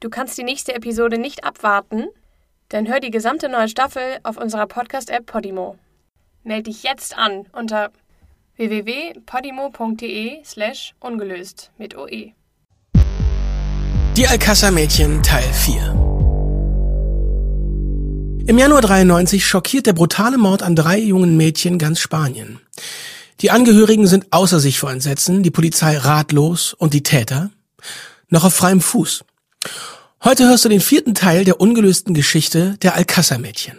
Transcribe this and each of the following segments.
Du kannst die nächste Episode nicht abwarten? Dann hör die gesamte neue Staffel auf unserer Podcast-App Podimo. Meld dich jetzt an unter www.podimo.de slash ungelöst mit OE. Die Alcázar-Mädchen Teil 4 Im Januar 93 schockiert der brutale Mord an drei jungen Mädchen ganz Spanien. Die Angehörigen sind außer sich vor Entsetzen, die Polizei ratlos und die Täter noch auf freiem Fuß. Heute hörst du den vierten Teil der ungelösten Geschichte der Alcázar-Mädchen.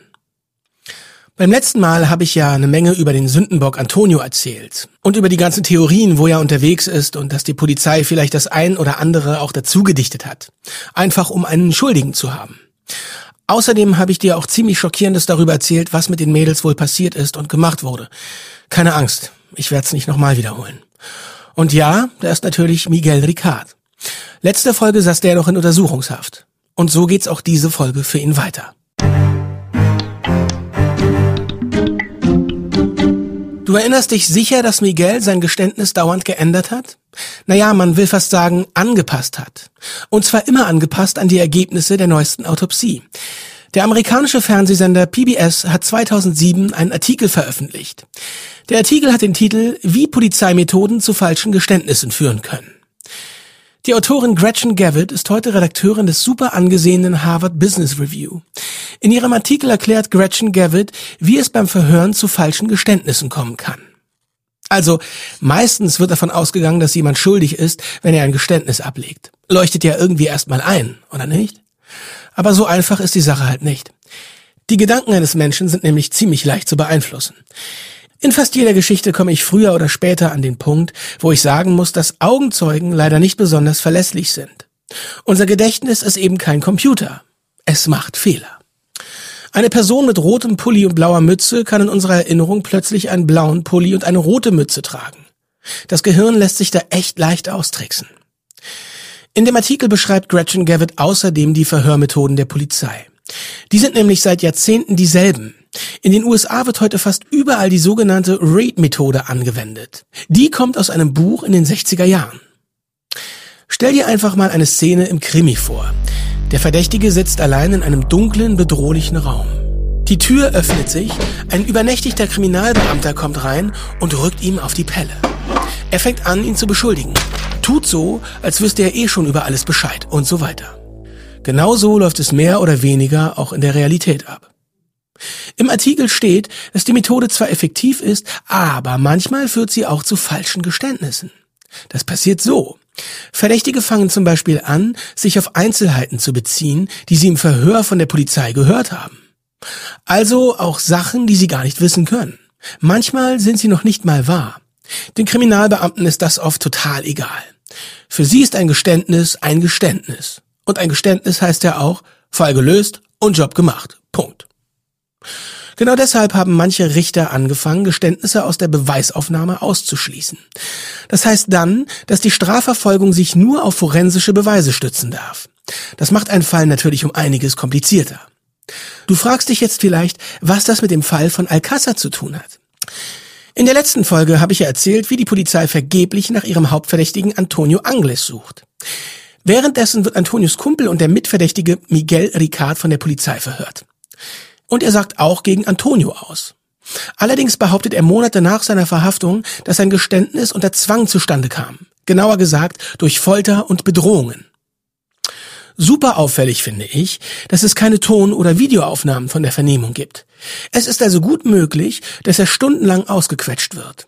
Beim letzten Mal habe ich ja eine Menge über den Sündenbock Antonio erzählt und über die ganzen Theorien, wo er unterwegs ist und dass die Polizei vielleicht das ein oder andere auch dazu gedichtet hat. Einfach um einen Schuldigen zu haben. Außerdem habe ich dir auch ziemlich schockierendes darüber erzählt, was mit den Mädels wohl passiert ist und gemacht wurde. Keine Angst, ich werde es nicht nochmal wiederholen. Und ja, da ist natürlich Miguel Ricard. Letzte Folge saß der noch in Untersuchungshaft. Und so geht's auch diese Folge für ihn weiter. Du erinnerst dich sicher, dass Miguel sein Geständnis dauernd geändert hat? Naja, man will fast sagen, angepasst hat. Und zwar immer angepasst an die Ergebnisse der neuesten Autopsie. Der amerikanische Fernsehsender PBS hat 2007 einen Artikel veröffentlicht. Der Artikel hat den Titel Wie Polizeimethoden zu falschen Geständnissen führen können. Die Autorin Gretchen Gavitt ist heute Redakteurin des super angesehenen Harvard Business Review. In ihrem Artikel erklärt Gretchen Gavitt, wie es beim Verhören zu falschen Geständnissen kommen kann. Also, meistens wird davon ausgegangen, dass jemand schuldig ist, wenn er ein Geständnis ablegt. Leuchtet ja irgendwie erstmal ein, oder nicht? Aber so einfach ist die Sache halt nicht. Die Gedanken eines Menschen sind nämlich ziemlich leicht zu beeinflussen. In fast jeder Geschichte komme ich früher oder später an den Punkt, wo ich sagen muss, dass Augenzeugen leider nicht besonders verlässlich sind. Unser Gedächtnis ist eben kein Computer. Es macht Fehler. Eine Person mit rotem Pulli und blauer Mütze kann in unserer Erinnerung plötzlich einen blauen Pulli und eine rote Mütze tragen. Das Gehirn lässt sich da echt leicht austricksen. In dem Artikel beschreibt Gretchen Gavitt außerdem die Verhörmethoden der Polizei. Die sind nämlich seit Jahrzehnten dieselben. In den USA wird heute fast überall die sogenannte Raid-Methode angewendet. Die kommt aus einem Buch in den 60er Jahren. Stell dir einfach mal eine Szene im Krimi vor. Der Verdächtige sitzt allein in einem dunklen, bedrohlichen Raum. Die Tür öffnet sich, ein übernächtigter Kriminalbeamter kommt rein und rückt ihm auf die Pelle. Er fängt an, ihn zu beschuldigen. Tut so, als wüsste er eh schon über alles Bescheid und so weiter. Genauso läuft es mehr oder weniger auch in der Realität ab. Im Artikel steht, dass die Methode zwar effektiv ist, aber manchmal führt sie auch zu falschen Geständnissen. Das passiert so. Verdächtige fangen zum Beispiel an, sich auf Einzelheiten zu beziehen, die sie im Verhör von der Polizei gehört haben. Also auch Sachen, die sie gar nicht wissen können. Manchmal sind sie noch nicht mal wahr. Den Kriminalbeamten ist das oft total egal. Für sie ist ein Geständnis ein Geständnis. Und ein Geständnis heißt ja auch Fall gelöst und Job gemacht. Punkt. Genau deshalb haben manche Richter angefangen, Geständnisse aus der Beweisaufnahme auszuschließen. Das heißt dann, dass die Strafverfolgung sich nur auf forensische Beweise stützen darf. Das macht einen Fall natürlich um einiges komplizierter. Du fragst dich jetzt vielleicht, was das mit dem Fall von Alcázar zu tun hat. In der letzten Folge habe ich ja erzählt, wie die Polizei vergeblich nach ihrem Hauptverdächtigen Antonio Angles sucht. Währenddessen wird Antonios Kumpel und der Mitverdächtige Miguel Ricard von der Polizei verhört. Und er sagt auch gegen Antonio aus. Allerdings behauptet er Monate nach seiner Verhaftung, dass sein Geständnis unter Zwang zustande kam. Genauer gesagt durch Folter und Bedrohungen. Super auffällig finde ich, dass es keine Ton- oder Videoaufnahmen von der Vernehmung gibt. Es ist also gut möglich, dass er stundenlang ausgequetscht wird.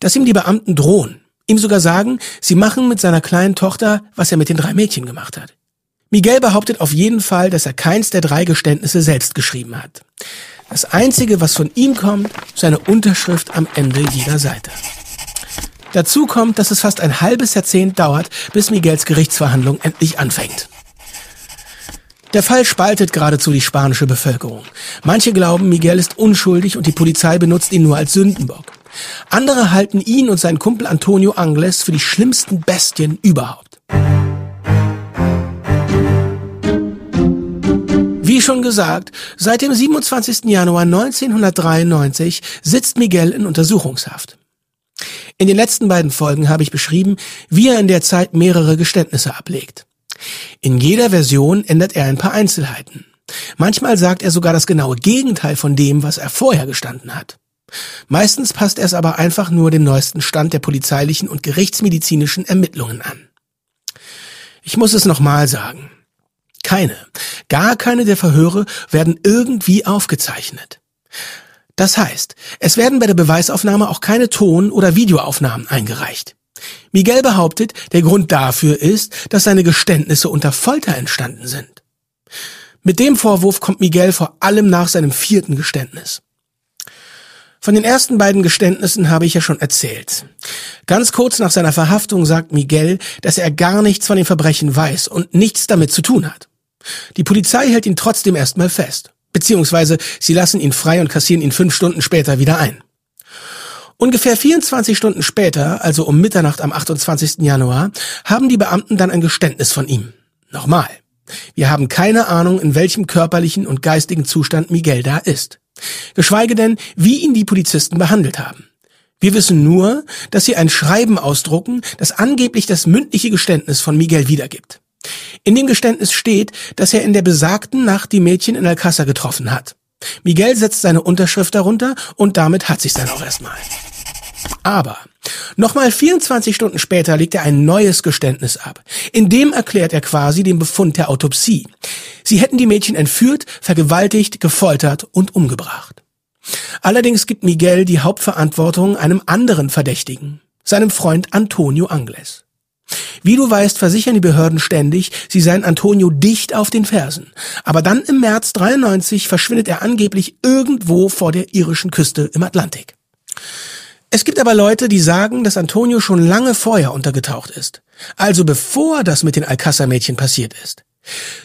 Dass ihm die Beamten drohen, ihm sogar sagen, sie machen mit seiner kleinen Tochter, was er mit den drei Mädchen gemacht hat. Miguel behauptet auf jeden Fall, dass er keins der drei Geständnisse selbst geschrieben hat. Das Einzige, was von ihm kommt, seine Unterschrift am Ende jeder Seite. Dazu kommt, dass es fast ein halbes Jahrzehnt dauert, bis Miguels Gerichtsverhandlung endlich anfängt. Der Fall spaltet geradezu die spanische Bevölkerung. Manche glauben, Miguel ist unschuldig und die Polizei benutzt ihn nur als Sündenbock. Andere halten ihn und seinen Kumpel Antonio Angles für die schlimmsten Bestien überhaupt. Wie schon gesagt, seit dem 27. Januar 1993 sitzt Miguel in Untersuchungshaft. In den letzten beiden Folgen habe ich beschrieben, wie er in der Zeit mehrere Geständnisse ablegt. In jeder Version ändert er ein paar Einzelheiten. Manchmal sagt er sogar das genaue Gegenteil von dem, was er vorher gestanden hat. Meistens passt er es aber einfach nur dem neuesten Stand der polizeilichen und gerichtsmedizinischen Ermittlungen an. Ich muss es nochmal sagen. Keine, gar keine der Verhöre werden irgendwie aufgezeichnet. Das heißt, es werden bei der Beweisaufnahme auch keine Ton- oder Videoaufnahmen eingereicht. Miguel behauptet, der Grund dafür ist, dass seine Geständnisse unter Folter entstanden sind. Mit dem Vorwurf kommt Miguel vor allem nach seinem vierten Geständnis. Von den ersten beiden Geständnissen habe ich ja schon erzählt. Ganz kurz nach seiner Verhaftung sagt Miguel, dass er gar nichts von den Verbrechen weiß und nichts damit zu tun hat. Die Polizei hält ihn trotzdem erstmal fest. Beziehungsweise sie lassen ihn frei und kassieren ihn fünf Stunden später wieder ein. Ungefähr 24 Stunden später, also um Mitternacht am 28. Januar, haben die Beamten dann ein Geständnis von ihm. Nochmal. Wir haben keine Ahnung, in welchem körperlichen und geistigen Zustand Miguel da ist. Geschweige denn, wie ihn die Polizisten behandelt haben. Wir wissen nur, dass sie ein Schreiben ausdrucken, das angeblich das mündliche Geständnis von Miguel wiedergibt. In dem Geständnis steht, dass er in der besagten Nacht die Mädchen in Alcázar getroffen hat. Miguel setzt seine Unterschrift darunter und damit hat sich's dann auch erstmal. Aber nochmal 24 Stunden später legt er ein neues Geständnis ab. In dem erklärt er quasi den Befund der Autopsie. Sie hätten die Mädchen entführt, vergewaltigt, gefoltert und umgebracht. Allerdings gibt Miguel die Hauptverantwortung einem anderen Verdächtigen, seinem Freund Antonio Angles. Wie du weißt, versichern die Behörden ständig, sie seien Antonio dicht auf den Fersen. Aber dann im März 93 verschwindet er angeblich irgendwo vor der irischen Küste im Atlantik. Es gibt aber Leute, die sagen, dass Antonio schon lange vorher untergetaucht ist. Also bevor das mit den Alcázar-Mädchen passiert ist.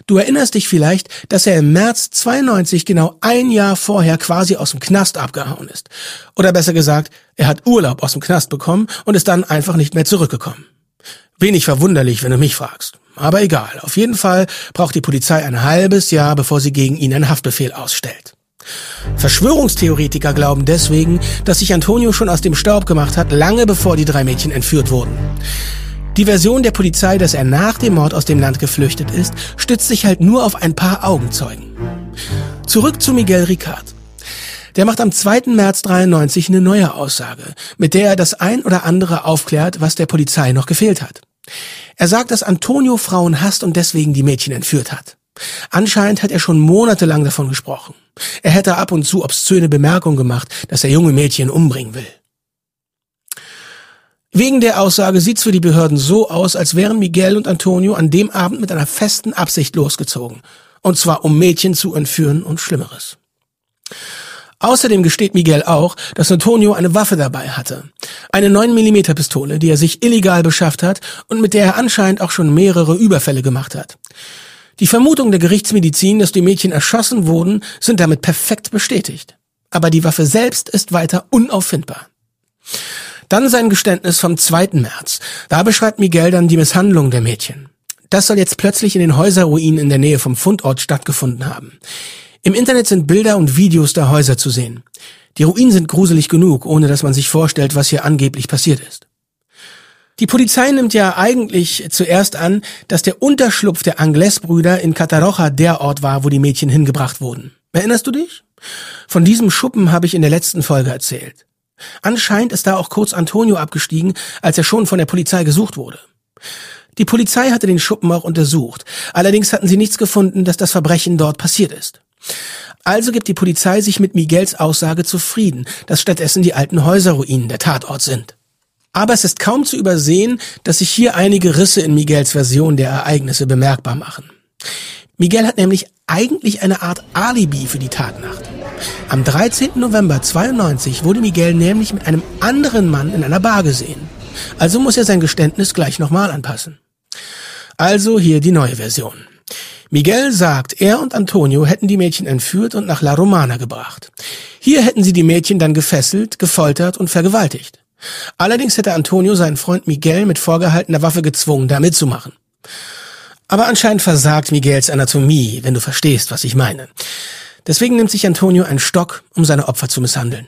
Du erinnerst dich vielleicht, dass er im März 92 genau ein Jahr vorher quasi aus dem Knast abgehauen ist. Oder besser gesagt, er hat Urlaub aus dem Knast bekommen und ist dann einfach nicht mehr zurückgekommen. Wenig verwunderlich, wenn du mich fragst. Aber egal, auf jeden Fall braucht die Polizei ein halbes Jahr, bevor sie gegen ihn einen Haftbefehl ausstellt. Verschwörungstheoretiker glauben deswegen, dass sich Antonio schon aus dem Staub gemacht hat, lange bevor die drei Mädchen entführt wurden. Die Version der Polizei, dass er nach dem Mord aus dem Land geflüchtet ist, stützt sich halt nur auf ein paar Augenzeugen. Zurück zu Miguel Ricard. Der macht am 2. März 93 eine neue Aussage, mit der er das ein oder andere aufklärt, was der Polizei noch gefehlt hat. Er sagt, dass Antonio Frauen hasst und deswegen die Mädchen entführt hat. Anscheinend hat er schon monatelang davon gesprochen. Er hätte ab und zu obszöne Bemerkungen gemacht, dass er junge Mädchen umbringen will. Wegen der Aussage sieht's für die Behörden so aus, als wären Miguel und Antonio an dem Abend mit einer festen Absicht losgezogen. Und zwar um Mädchen zu entführen und Schlimmeres. Außerdem gesteht Miguel auch, dass Antonio eine Waffe dabei hatte. Eine 9mm Pistole, die er sich illegal beschafft hat und mit der er anscheinend auch schon mehrere Überfälle gemacht hat. Die Vermutung der Gerichtsmedizin, dass die Mädchen erschossen wurden, sind damit perfekt bestätigt. Aber die Waffe selbst ist weiter unauffindbar. Dann sein Geständnis vom 2. März. Da beschreibt Miguel dann die Misshandlung der Mädchen. Das soll jetzt plötzlich in den Häuserruinen in der Nähe vom Fundort stattgefunden haben. Im Internet sind Bilder und Videos der Häuser zu sehen. Die Ruinen sind gruselig genug, ohne dass man sich vorstellt, was hier angeblich passiert ist. Die Polizei nimmt ja eigentlich zuerst an, dass der Unterschlupf der Angles-Brüder in Cataroja der Ort war, wo die Mädchen hingebracht wurden. Erinnerst du dich? Von diesem Schuppen habe ich in der letzten Folge erzählt. Anscheinend ist da auch kurz Antonio abgestiegen, als er schon von der Polizei gesucht wurde. Die Polizei hatte den Schuppen auch untersucht. Allerdings hatten sie nichts gefunden, dass das Verbrechen dort passiert ist. Also gibt die Polizei sich mit Miguels Aussage zufrieden, dass stattdessen die alten Häuserruinen der Tatort sind. Aber es ist kaum zu übersehen, dass sich hier einige Risse in Miguels Version der Ereignisse bemerkbar machen. Miguel hat nämlich eigentlich eine Art Alibi für die Tatnacht. Am 13. November 92 wurde Miguel nämlich mit einem anderen Mann in einer Bar gesehen. Also muss er sein Geständnis gleich nochmal anpassen. Also hier die neue Version. Miguel sagt, er und Antonio hätten die Mädchen entführt und nach La Romana gebracht. Hier hätten sie die Mädchen dann gefesselt, gefoltert und vergewaltigt. Allerdings hätte Antonio seinen Freund Miguel mit vorgehaltener Waffe gezwungen, da mitzumachen. Aber anscheinend versagt Miguels Anatomie, wenn du verstehst, was ich meine. Deswegen nimmt sich Antonio einen Stock, um seine Opfer zu misshandeln.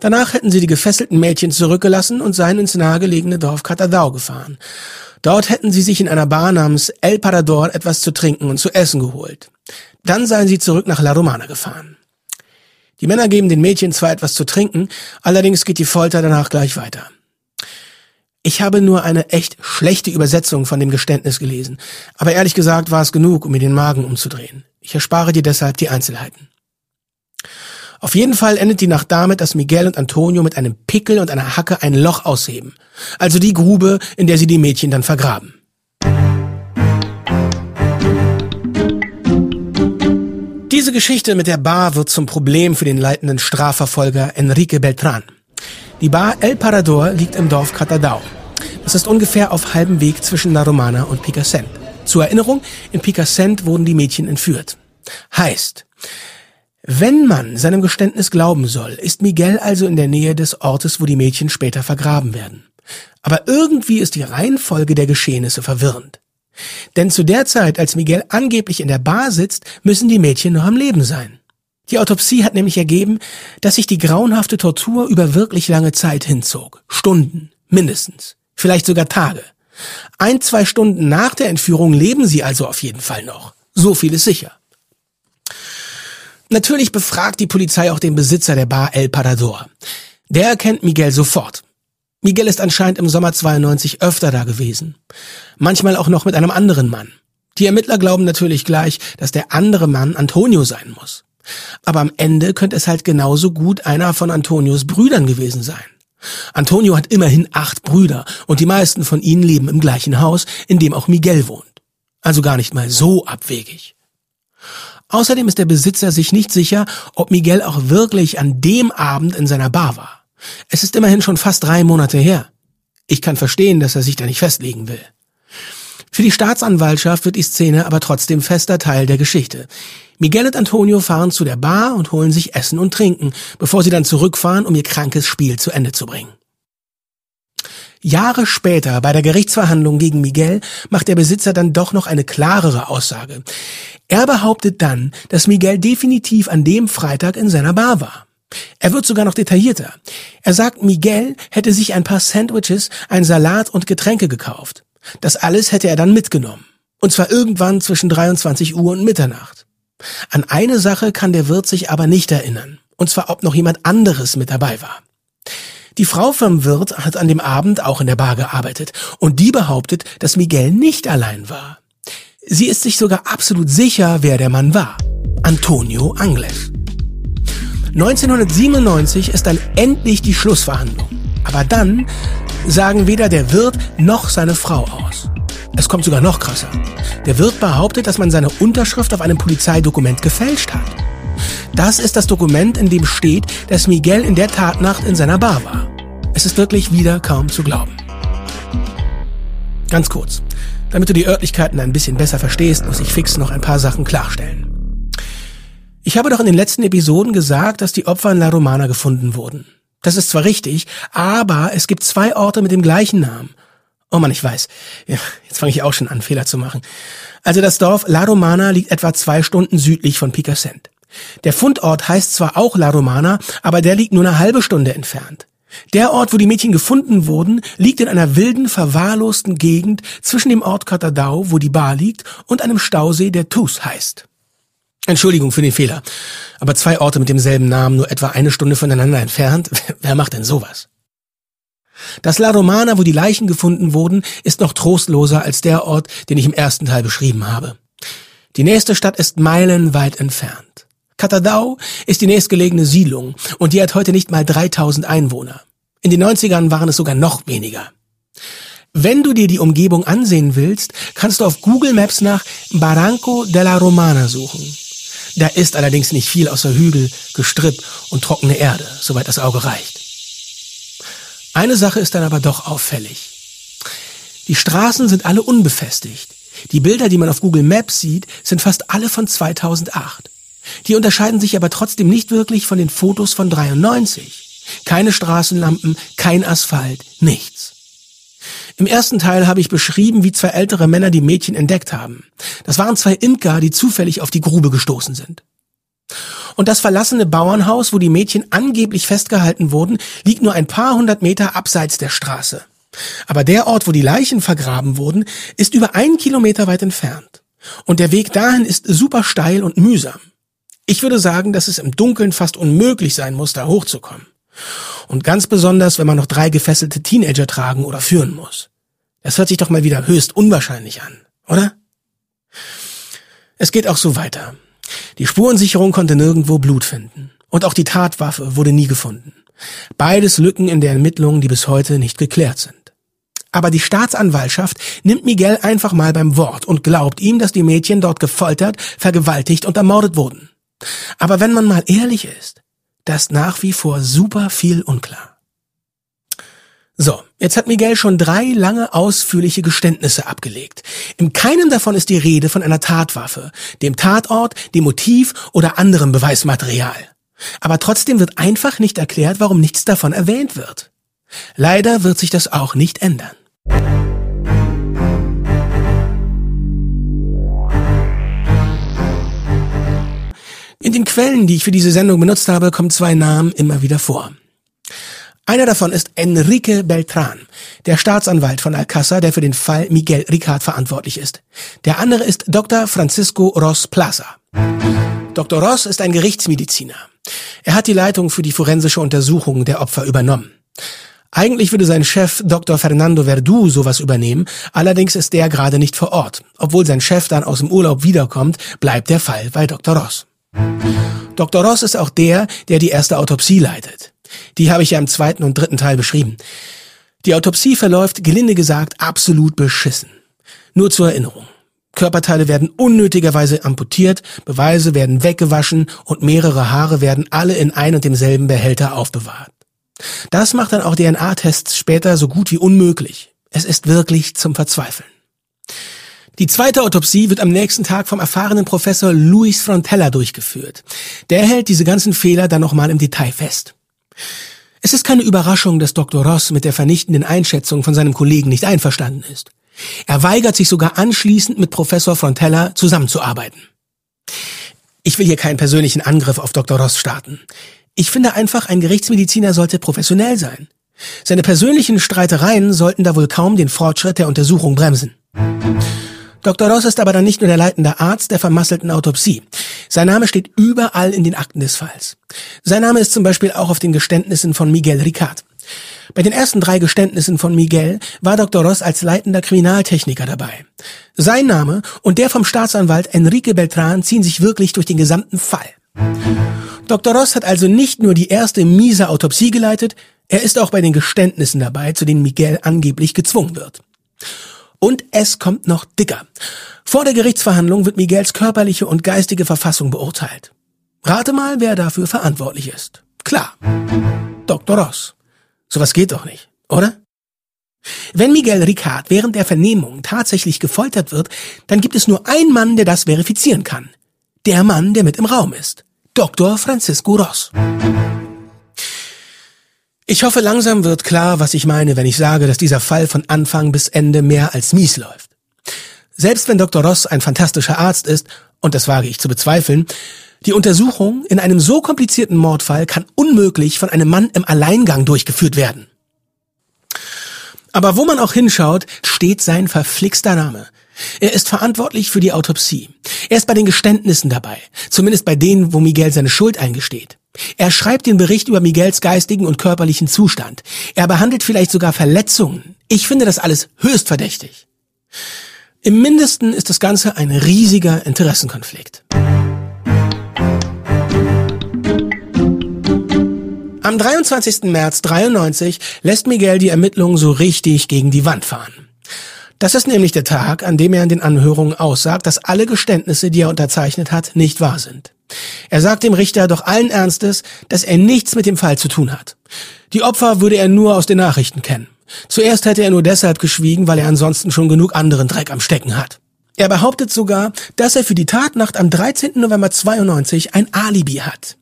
Danach hätten sie die gefesselten Mädchen zurückgelassen und seien ins nahegelegene Dorf Catadau gefahren. Dort hätten sie sich in einer Bar namens El Parador etwas zu trinken und zu essen geholt. Dann seien sie zurück nach La Romana gefahren. Die Männer geben den Mädchen zwar etwas zu trinken, allerdings geht die Folter danach gleich weiter. Ich habe nur eine echt schlechte Übersetzung von dem Geständnis gelesen, aber ehrlich gesagt war es genug, um mir den Magen umzudrehen. Ich erspare dir deshalb die Einzelheiten. Auf jeden Fall endet die Nacht damit, dass Miguel und Antonio mit einem Pickel und einer Hacke ein Loch ausheben. Also die Grube, in der sie die Mädchen dann vergraben. Diese Geschichte mit der Bar wird zum Problem für den leitenden Strafverfolger Enrique Beltran. Die Bar El Parador liegt im Dorf Catadao. Das ist ungefähr auf halbem Weg zwischen La Romana und Picassent. Zur Erinnerung, in Picassent wurden die Mädchen entführt. Heißt, wenn man seinem Geständnis glauben soll, ist Miguel also in der Nähe des Ortes, wo die Mädchen später vergraben werden. Aber irgendwie ist die Reihenfolge der Geschehnisse verwirrend. Denn zu der Zeit, als Miguel angeblich in der Bar sitzt, müssen die Mädchen noch am Leben sein. Die Autopsie hat nämlich ergeben, dass sich die grauenhafte Tortur über wirklich lange Zeit hinzog. Stunden, mindestens. Vielleicht sogar Tage. Ein, zwei Stunden nach der Entführung leben sie also auf jeden Fall noch. So viel ist sicher. Natürlich befragt die Polizei auch den Besitzer der Bar El Parador. Der erkennt Miguel sofort. Miguel ist anscheinend im Sommer 92 öfter da gewesen. Manchmal auch noch mit einem anderen Mann. Die Ermittler glauben natürlich gleich, dass der andere Mann Antonio sein muss. Aber am Ende könnte es halt genauso gut einer von Antonios Brüdern gewesen sein. Antonio hat immerhin acht Brüder und die meisten von ihnen leben im gleichen Haus, in dem auch Miguel wohnt. Also gar nicht mal so abwegig. Außerdem ist der Besitzer sich nicht sicher, ob Miguel auch wirklich an dem Abend in seiner Bar war. Es ist immerhin schon fast drei Monate her. Ich kann verstehen, dass er sich da nicht festlegen will. Für die Staatsanwaltschaft wird die Szene aber trotzdem fester Teil der Geschichte. Miguel und Antonio fahren zu der Bar und holen sich Essen und Trinken, bevor sie dann zurückfahren, um ihr krankes Spiel zu Ende zu bringen. Jahre später, bei der Gerichtsverhandlung gegen Miguel, macht der Besitzer dann doch noch eine klarere Aussage. Er behauptet dann, dass Miguel definitiv an dem Freitag in seiner Bar war. Er wird sogar noch detaillierter. Er sagt, Miguel hätte sich ein paar Sandwiches, ein Salat und Getränke gekauft. Das alles hätte er dann mitgenommen. Und zwar irgendwann zwischen 23 Uhr und Mitternacht. An eine Sache kann der Wirt sich aber nicht erinnern. Und zwar, ob noch jemand anderes mit dabei war. Die Frau vom Wirt hat an dem Abend auch in der Bar gearbeitet und die behauptet, dass Miguel nicht allein war. Sie ist sich sogar absolut sicher, wer der Mann war. Antonio Angles. 1997 ist dann endlich die Schlussverhandlung. Aber dann sagen weder der Wirt noch seine Frau aus. Es kommt sogar noch krasser. Der Wirt behauptet, dass man seine Unterschrift auf einem Polizeidokument gefälscht hat. Das ist das Dokument, in dem steht, dass Miguel in der Tatnacht in seiner Bar war. Es ist wirklich wieder kaum zu glauben. Ganz kurz. Damit du die Örtlichkeiten ein bisschen besser verstehst, muss ich fix noch ein paar Sachen klarstellen. Ich habe doch in den letzten Episoden gesagt, dass die Opfer in La Romana gefunden wurden. Das ist zwar richtig, aber es gibt zwei Orte mit dem gleichen Namen. Oh man, ich weiß. Ja, jetzt fange ich auch schon an, Fehler zu machen. Also das Dorf La Romana liegt etwa zwei Stunden südlich von Picassent. Der Fundort heißt zwar auch La Romana, aber der liegt nur eine halbe Stunde entfernt. Der Ort, wo die Mädchen gefunden wurden, liegt in einer wilden, verwahrlosten Gegend zwischen dem Ort Catadau, wo die Bar liegt, und einem Stausee, der Tus heißt. Entschuldigung für den Fehler, aber zwei Orte mit demselben Namen nur etwa eine Stunde voneinander entfernt, wer macht denn sowas? Das La Romana, wo die Leichen gefunden wurden, ist noch trostloser als der Ort, den ich im ersten Teil beschrieben habe. Die nächste Stadt ist meilenweit entfernt. Catadau ist die nächstgelegene Siedlung und die hat heute nicht mal 3000 Einwohner. In den 90ern waren es sogar noch weniger. Wenn du dir die Umgebung ansehen willst, kannst du auf Google Maps nach Barranco de la Romana suchen. Da ist allerdings nicht viel außer Hügel, Gestrüpp und trockene Erde, soweit das Auge reicht. Eine Sache ist dann aber doch auffällig. Die Straßen sind alle unbefestigt. Die Bilder, die man auf Google Maps sieht, sind fast alle von 2008. Die unterscheiden sich aber trotzdem nicht wirklich von den Fotos von 93. Keine Straßenlampen, kein Asphalt, nichts. Im ersten Teil habe ich beschrieben, wie zwei ältere Männer die Mädchen entdeckt haben. Das waren zwei Imker, die zufällig auf die Grube gestoßen sind. Und das verlassene Bauernhaus, wo die Mädchen angeblich festgehalten wurden, liegt nur ein paar hundert Meter abseits der Straße. Aber der Ort, wo die Leichen vergraben wurden, ist über einen Kilometer weit entfernt. Und der Weg dahin ist super steil und mühsam. Ich würde sagen, dass es im Dunkeln fast unmöglich sein muss, da hochzukommen. Und ganz besonders, wenn man noch drei gefesselte Teenager tragen oder führen muss. Das hört sich doch mal wieder höchst unwahrscheinlich an, oder? Es geht auch so weiter. Die Spurensicherung konnte nirgendwo Blut finden. Und auch die Tatwaffe wurde nie gefunden. Beides Lücken in der Ermittlungen, die bis heute nicht geklärt sind. Aber die Staatsanwaltschaft nimmt Miguel einfach mal beim Wort und glaubt ihm, dass die Mädchen dort gefoltert, vergewaltigt und ermordet wurden. Aber wenn man mal ehrlich ist, das ist nach wie vor super viel unklar. So, jetzt hat Miguel schon drei lange ausführliche Geständnisse abgelegt. In keinem davon ist die Rede von einer Tatwaffe, dem Tatort, dem Motiv oder anderem Beweismaterial. Aber trotzdem wird einfach nicht erklärt, warum nichts davon erwähnt wird. Leider wird sich das auch nicht ändern. In den Quellen, die ich für diese Sendung benutzt habe, kommen zwei Namen immer wieder vor. Einer davon ist Enrique Beltran, der Staatsanwalt von Alcázar, der für den Fall Miguel Ricard verantwortlich ist. Der andere ist Dr. Francisco Ross Plaza. Dr. Ross ist ein Gerichtsmediziner. Er hat die Leitung für die forensische Untersuchung der Opfer übernommen. Eigentlich würde sein Chef Dr. Fernando Verdu sowas übernehmen, allerdings ist der gerade nicht vor Ort. Obwohl sein Chef dann aus dem Urlaub wiederkommt, bleibt der Fall bei Dr. Ross. Dr. Ross ist auch der, der die erste Autopsie leitet. Die habe ich ja im zweiten und dritten Teil beschrieben. Die Autopsie verläuft, gelinde gesagt, absolut beschissen. Nur zur Erinnerung. Körperteile werden unnötigerweise amputiert, Beweise werden weggewaschen und mehrere Haare werden alle in ein und demselben Behälter aufbewahrt. Das macht dann auch DNA-Tests später so gut wie unmöglich. Es ist wirklich zum Verzweifeln. Die zweite Autopsie wird am nächsten Tag vom erfahrenen Professor Luis Frontella durchgeführt. Der hält diese ganzen Fehler dann nochmal im Detail fest. Es ist keine Überraschung, dass Dr. Ross mit der vernichtenden Einschätzung von seinem Kollegen nicht einverstanden ist. Er weigert sich sogar anschließend mit Professor Frontella zusammenzuarbeiten. Ich will hier keinen persönlichen Angriff auf Dr. Ross starten. Ich finde einfach, ein Gerichtsmediziner sollte professionell sein. Seine persönlichen Streitereien sollten da wohl kaum den Fortschritt der Untersuchung bremsen. Dr. Ross ist aber dann nicht nur der leitende Arzt der vermasselten Autopsie. Sein Name steht überall in den Akten des Falls. Sein Name ist zum Beispiel auch auf den Geständnissen von Miguel Ricard. Bei den ersten drei Geständnissen von Miguel war Dr. Ross als leitender Kriminaltechniker dabei. Sein Name und der vom Staatsanwalt Enrique Beltran ziehen sich wirklich durch den gesamten Fall. Dr. Ross hat also nicht nur die erste miese Autopsie geleitet, er ist auch bei den Geständnissen dabei, zu denen Miguel angeblich gezwungen wird. Und es kommt noch dicker. Vor der Gerichtsverhandlung wird Miguels körperliche und geistige Verfassung beurteilt. Rate mal, wer dafür verantwortlich ist. Klar. Dr. Ross. Sowas geht doch nicht, oder? Wenn Miguel Ricard während der Vernehmung tatsächlich gefoltert wird, dann gibt es nur einen Mann, der das verifizieren kann. Der Mann, der mit im Raum ist. Dr. Francisco Ross. Ich hoffe, langsam wird klar, was ich meine, wenn ich sage, dass dieser Fall von Anfang bis Ende mehr als mies läuft. Selbst wenn Dr. Ross ein fantastischer Arzt ist, und das wage ich zu bezweifeln, die Untersuchung in einem so komplizierten Mordfall kann unmöglich von einem Mann im Alleingang durchgeführt werden. Aber wo man auch hinschaut, steht sein verflixter Name. Er ist verantwortlich für die Autopsie. Er ist bei den Geständnissen dabei, zumindest bei denen, wo Miguel seine Schuld eingesteht. Er schreibt den Bericht über Miguels geistigen und körperlichen Zustand. Er behandelt vielleicht sogar Verletzungen. Ich finde das alles höchst verdächtig. Im Mindesten ist das Ganze ein riesiger Interessenkonflikt. Am 23. März 93 lässt Miguel die Ermittlungen so richtig gegen die Wand fahren. Das ist nämlich der Tag, an dem er in den Anhörungen aussagt, dass alle Geständnisse, die er unterzeichnet hat, nicht wahr sind. Er sagt dem Richter doch allen Ernstes, dass er nichts mit dem Fall zu tun hat. Die Opfer würde er nur aus den Nachrichten kennen. Zuerst hätte er nur deshalb geschwiegen, weil er ansonsten schon genug anderen Dreck am Stecken hat. Er behauptet sogar, dass er für die Tatnacht am 13. November 92 ein Alibi hat.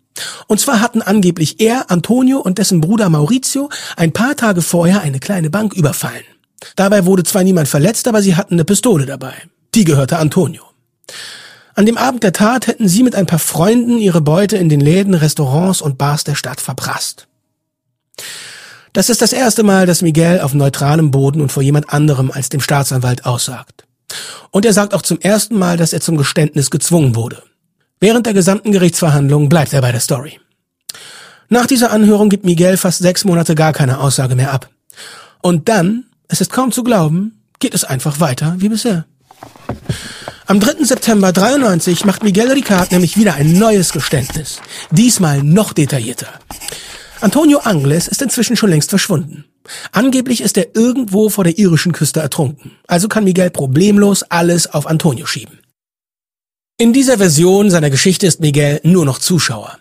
Und zwar hatten angeblich er, Antonio und dessen Bruder Maurizio ein paar Tage vorher eine kleine Bank überfallen. Dabei wurde zwar niemand verletzt, aber sie hatten eine Pistole dabei. Die gehörte Antonio. An dem Abend der Tat hätten sie mit ein paar Freunden ihre Beute in den Läden, Restaurants und Bars der Stadt verprasst. Das ist das erste Mal, dass Miguel auf neutralem Boden und vor jemand anderem als dem Staatsanwalt aussagt. Und er sagt auch zum ersten Mal, dass er zum Geständnis gezwungen wurde. Während der gesamten Gerichtsverhandlung bleibt er bei der Story. Nach dieser Anhörung gibt Miguel fast sechs Monate gar keine Aussage mehr ab. Und dann, es ist kaum zu glauben, geht es einfach weiter wie bisher. Am 3. September 93 macht Miguel Ricard nämlich wieder ein neues Geständnis. Diesmal noch detaillierter. Antonio Angles ist inzwischen schon längst verschwunden. Angeblich ist er irgendwo vor der irischen Küste ertrunken. Also kann Miguel problemlos alles auf Antonio schieben. In dieser Version seiner Geschichte ist Miguel nur noch Zuschauer.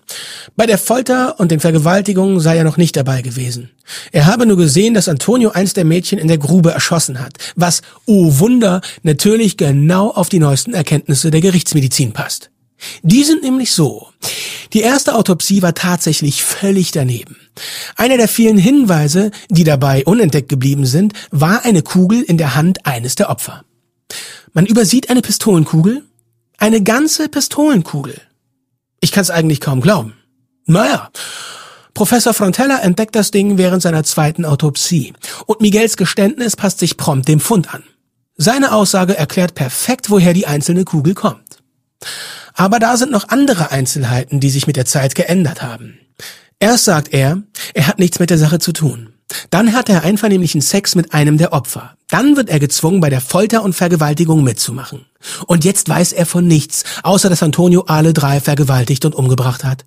Bei der Folter und den Vergewaltigungen sei er noch nicht dabei gewesen. Er habe nur gesehen, dass Antonio eins der Mädchen in der Grube erschossen hat, was, oh Wunder, natürlich genau auf die neuesten Erkenntnisse der Gerichtsmedizin passt. Die sind nämlich so. Die erste Autopsie war tatsächlich völlig daneben. Einer der vielen Hinweise, die dabei unentdeckt geblieben sind, war eine Kugel in der Hand eines der Opfer. Man übersieht eine Pistolenkugel, eine ganze Pistolenkugel. Ich kann es eigentlich kaum glauben. Naja, Professor Frontella entdeckt das Ding während seiner zweiten Autopsie und Miguels Geständnis passt sich prompt dem Fund an. Seine Aussage erklärt perfekt, woher die einzelne Kugel kommt. Aber da sind noch andere Einzelheiten, die sich mit der Zeit geändert haben. Erst sagt er, er hat nichts mit der Sache zu tun. Dann hat er einvernehmlichen Sex mit einem der Opfer. Dann wird er gezwungen, bei der Folter und Vergewaltigung mitzumachen. Und jetzt weiß er von nichts, außer dass Antonio alle drei vergewaltigt und umgebracht hat.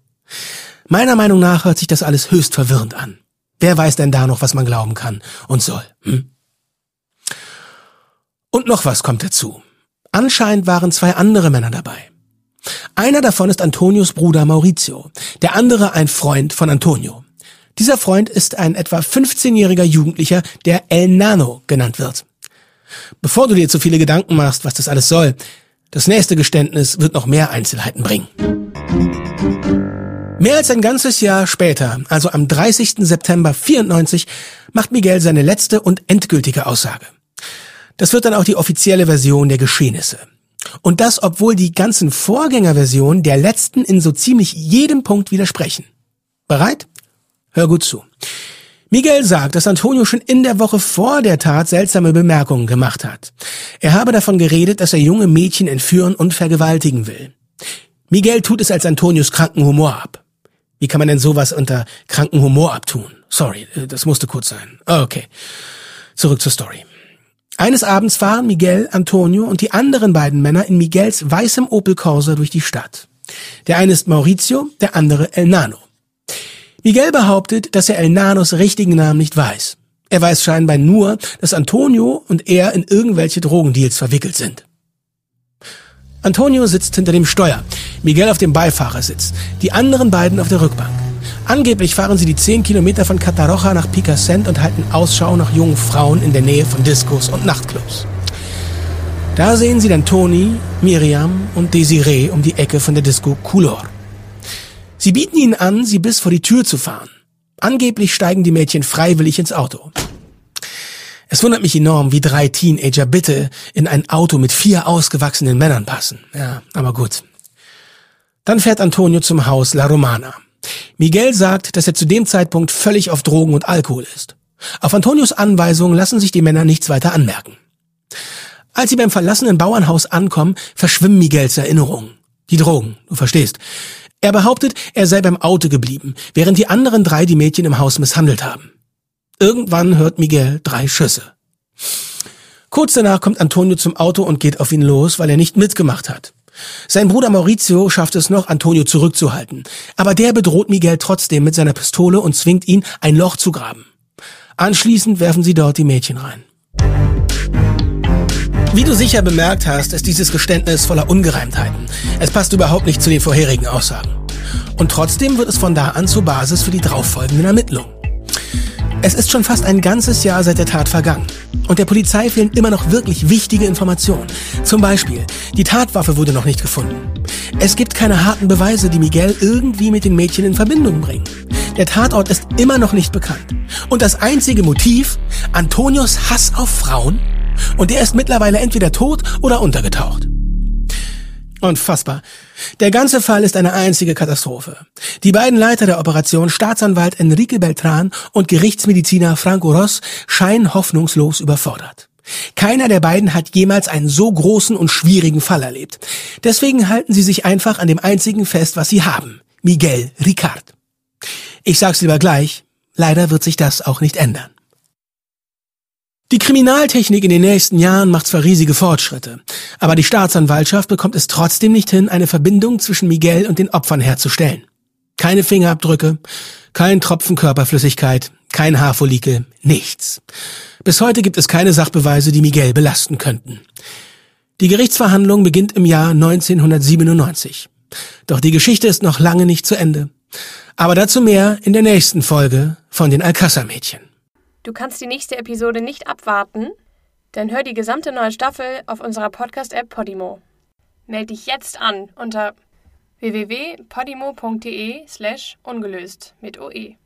Meiner Meinung nach hört sich das alles höchst verwirrend an. Wer weiß denn da noch, was man glauben kann und soll? Hm? Und noch was kommt dazu. Anscheinend waren zwei andere Männer dabei. Einer davon ist Antonios Bruder Maurizio, der andere ein Freund von Antonio. Dieser Freund ist ein etwa 15-jähriger Jugendlicher, der El Nano genannt wird. Bevor du dir zu viele Gedanken machst, was das alles soll, das nächste Geständnis wird noch mehr Einzelheiten bringen. Mehr als ein ganzes Jahr später, also am 30. September 94, macht Miguel seine letzte und endgültige Aussage. Das wird dann auch die offizielle Version der Geschehnisse. Und das, obwohl die ganzen Vorgängerversionen der letzten in so ziemlich jedem Punkt widersprechen. Bereit? Hör gut zu. Miguel sagt, dass Antonio schon in der Woche vor der Tat seltsame Bemerkungen gemacht hat. Er habe davon geredet, dass er junge Mädchen entführen und vergewaltigen will. Miguel tut es als Antonios kranken Humor ab. Wie kann man denn sowas unter kranken Humor abtun? Sorry, äh, das musste kurz sein. Okay. Zurück zur Story. Eines Abends fahren Miguel, Antonio und die anderen beiden Männer in Miguels weißem Opel Corsa durch die Stadt. Der eine ist Maurizio, der andere El Nano. Miguel behauptet, dass er El Nanos richtigen Namen nicht weiß. Er weiß scheinbar nur, dass Antonio und er in irgendwelche Drogendeals verwickelt sind. Antonio sitzt hinter dem Steuer, Miguel auf dem Beifahrersitz, die anderen beiden auf der Rückbank. Angeblich fahren sie die 10 Kilometer von Cataroja nach Picassent und halten Ausschau nach jungen Frauen in der Nähe von Discos und Nachtclubs. Da sehen sie dann Toni, Miriam und Desiree um die Ecke von der Disco Coulor. Sie bieten ihnen an, sie bis vor die Tür zu fahren. Angeblich steigen die Mädchen freiwillig ins Auto. Es wundert mich enorm, wie drei Teenager bitte in ein Auto mit vier ausgewachsenen Männern passen. Ja, aber gut. Dann fährt Antonio zum Haus La Romana. Miguel sagt, dass er zu dem Zeitpunkt völlig auf Drogen und Alkohol ist. Auf Antonios Anweisung lassen sich die Männer nichts weiter anmerken. Als sie beim verlassenen Bauernhaus ankommen, verschwimmen Miguels Erinnerungen. Die Drogen, du verstehst. Er behauptet, er sei beim Auto geblieben, während die anderen drei die Mädchen im Haus misshandelt haben. Irgendwann hört Miguel drei Schüsse. Kurz danach kommt Antonio zum Auto und geht auf ihn los, weil er nicht mitgemacht hat. Sein Bruder Maurizio schafft es noch, Antonio zurückzuhalten. Aber der bedroht Miguel trotzdem mit seiner Pistole und zwingt ihn, ein Loch zu graben. Anschließend werfen sie dort die Mädchen rein. Wie du sicher bemerkt hast, ist dieses Geständnis voller Ungereimtheiten. Es passt überhaupt nicht zu den vorherigen Aussagen. Und trotzdem wird es von da an zur Basis für die darauffolgenden Ermittlungen. Es ist schon fast ein ganzes Jahr seit der Tat vergangen. Und der Polizei fehlen immer noch wirklich wichtige Informationen. Zum Beispiel, die Tatwaffe wurde noch nicht gefunden. Es gibt keine harten Beweise, die Miguel irgendwie mit den Mädchen in Verbindung bringen. Der Tatort ist immer noch nicht bekannt. Und das einzige Motiv? Antonios Hass auf Frauen? Und der ist mittlerweile entweder tot oder untergetaucht. Unfassbar. Der ganze Fall ist eine einzige Katastrophe. Die beiden Leiter der Operation, Staatsanwalt Enrique Beltran und Gerichtsmediziner Franco Ross, scheinen hoffnungslos überfordert. Keiner der beiden hat jemals einen so großen und schwierigen Fall erlebt. Deswegen halten sie sich einfach an dem einzigen fest, was sie haben. Miguel Ricard. Ich sag's lieber gleich, leider wird sich das auch nicht ändern. Die Kriminaltechnik in den nächsten Jahren macht zwar riesige Fortschritte, aber die Staatsanwaltschaft bekommt es trotzdem nicht hin, eine Verbindung zwischen Miguel und den Opfern herzustellen. Keine Fingerabdrücke, kein Tropfen Körperflüssigkeit, kein Haarfollikel, nichts. Bis heute gibt es keine Sachbeweise, die Miguel belasten könnten. Die Gerichtsverhandlung beginnt im Jahr 1997. Doch die Geschichte ist noch lange nicht zu Ende. Aber dazu mehr in der nächsten Folge von den Alcázar-Mädchen. Du kannst die nächste Episode nicht abwarten? Dann hör die gesamte neue Staffel auf unserer Podcast-App Podimo. Meld dich jetzt an unter www.podimo.de slash ungelöst mit OE.